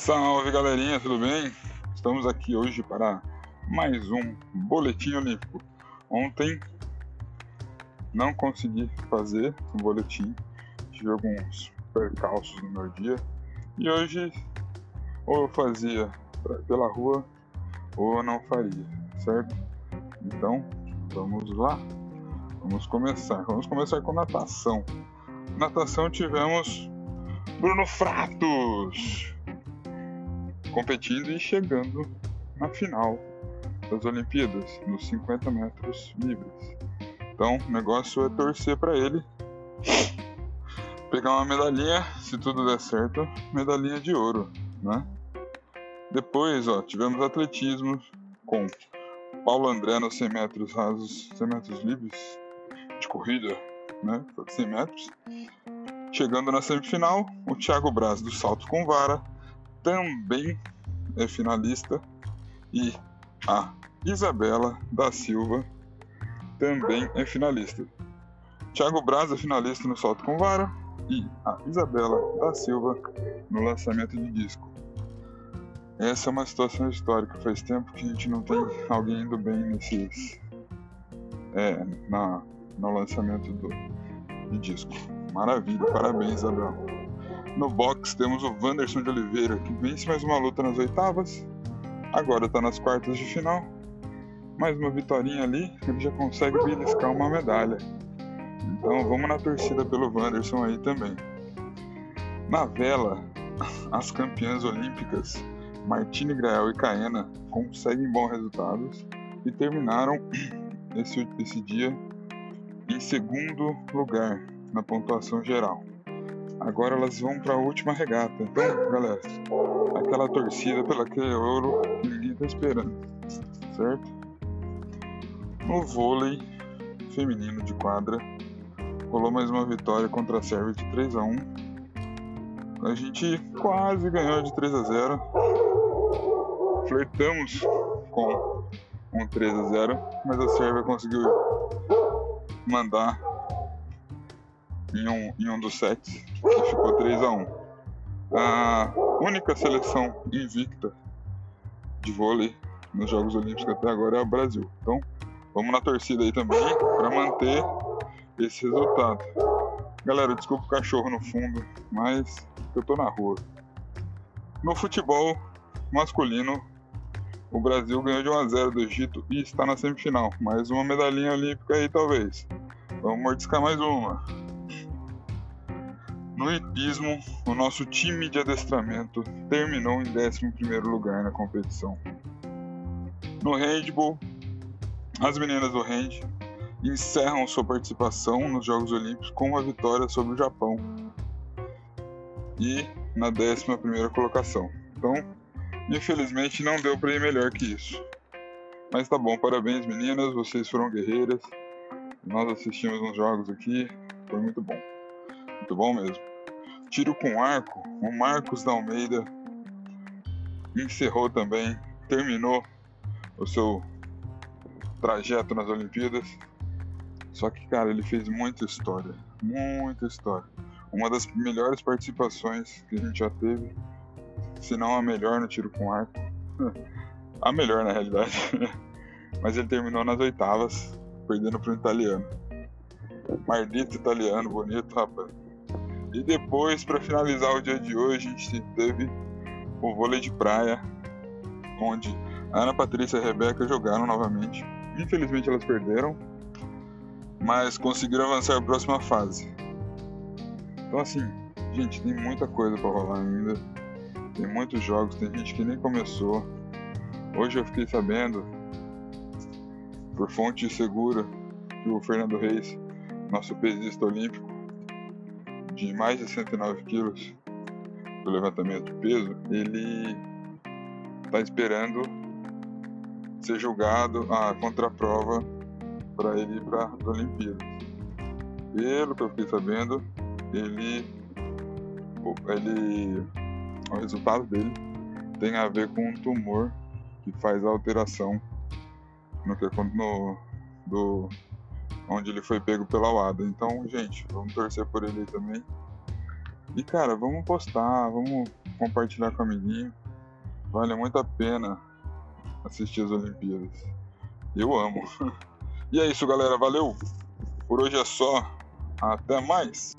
Salve galerinha, tudo bem? Estamos aqui hoje para mais um Boletim Olímpico. Ontem não consegui fazer um boletim, tive alguns percalços no meu dia e hoje ou eu fazia pela rua ou eu não faria, certo? Então vamos lá, vamos começar. Vamos começar com natação. Natação tivemos Bruno Fratos competindo e chegando na final das Olimpíadas, nos 50 metros livres. Então, o negócio é torcer para ele pegar uma medalhinha, se tudo der certo, medalhinha de ouro, né? Depois, ó, tivemos atletismo com Paulo André nos 100 metros rasos, 100 metros livres de corrida, né? 100 metros. Chegando na semifinal, o Thiago Braz do salto com vara também é finalista e a Isabela da Silva também é finalista. Thiago Braz é finalista no salto com vara e a Isabela da Silva no lançamento de disco. Essa é uma situação histórica. Faz tempo que a gente não tem alguém indo bem nesses. É, na, no lançamento do, de disco. Maravilha, parabéns, Isabela. No box temos o Wanderson de Oliveira, que vence mais uma luta nas oitavas. Agora está nas quartas de final. Mais uma vitória ali, ele já consegue beliscar uma medalha. Então vamos na torcida pelo Wanderson aí também. Na vela, as campeãs olímpicas Martine Grael e Caena conseguem bons resultados e terminaram esse, esse dia em segundo lugar na pontuação geral. Agora elas vão para a última regata. Então, galera, aquela torcida pelo aquele ouro que ninguém tá esperando, certo? No vôlei feminino de quadra, rolou mais uma vitória contra a Sérvia de 3 a 1. A gente quase ganhou de 3 a 0. Flertamos com um 3 a 0, mas a Sérvia conseguiu mandar em um, em um dos sets, que ficou 3 a 1 A única seleção invicta de vôlei nos Jogos Olímpicos até agora é o Brasil. Então, vamos na torcida aí também para manter esse resultado. Galera, desculpa o cachorro no fundo, mas eu tô na rua. No futebol masculino, o Brasil ganhou de 1 a 0 do Egito e está na semifinal. Mais uma medalhinha olímpica aí, talvez. Vamos mordiscar mais uma. No hipismo, o nosso time de adestramento terminou em 11 lugar na competição. No handball, as meninas do hand encerram sua participação nos Jogos Olímpicos com uma vitória sobre o Japão e na 11 colocação. Então, infelizmente não deu para ir melhor que isso. Mas tá bom, parabéns meninas, vocês foram guerreiras. Nós assistimos uns jogos aqui, foi muito bom. Muito bom mesmo. Tiro com arco, o Marcos da Almeida encerrou também, terminou o seu trajeto nas Olimpíadas. Só que, cara, ele fez muita história, muita história. Uma das melhores participações que a gente já teve, se não a melhor no tiro com arco. a melhor, na realidade. Mas ele terminou nas oitavas, perdendo para o italiano. Mardito italiano, bonito, rapaz. E depois, para finalizar o dia de hoje, a gente teve o vôlei de praia, onde a Ana Patrícia e a Rebeca jogaram novamente. Infelizmente elas perderam, mas conseguiram avançar a próxima fase. Então assim, gente, tem muita coisa para rolar ainda. Tem muitos jogos, tem gente que nem começou. Hoje eu fiquei sabendo, por fonte segura, que o Fernando Reis, nosso pesista olímpico, de mais de 109 quilos do levantamento de peso, ele está esperando ser julgado a contraprova para ele ir para as Olimpíadas. Pelo que eu fiquei sabendo, ele, ele, o resultado dele tem a ver com um tumor que faz a alteração no que no, do onde ele foi pego pela UADA. Então, gente, vamos torcer por ele também. E cara, vamos postar, vamos compartilhar com o amiguinho. Vale muito a pena assistir as Olimpíadas. Eu amo. E é isso, galera. Valeu. Por hoje é só. Até mais.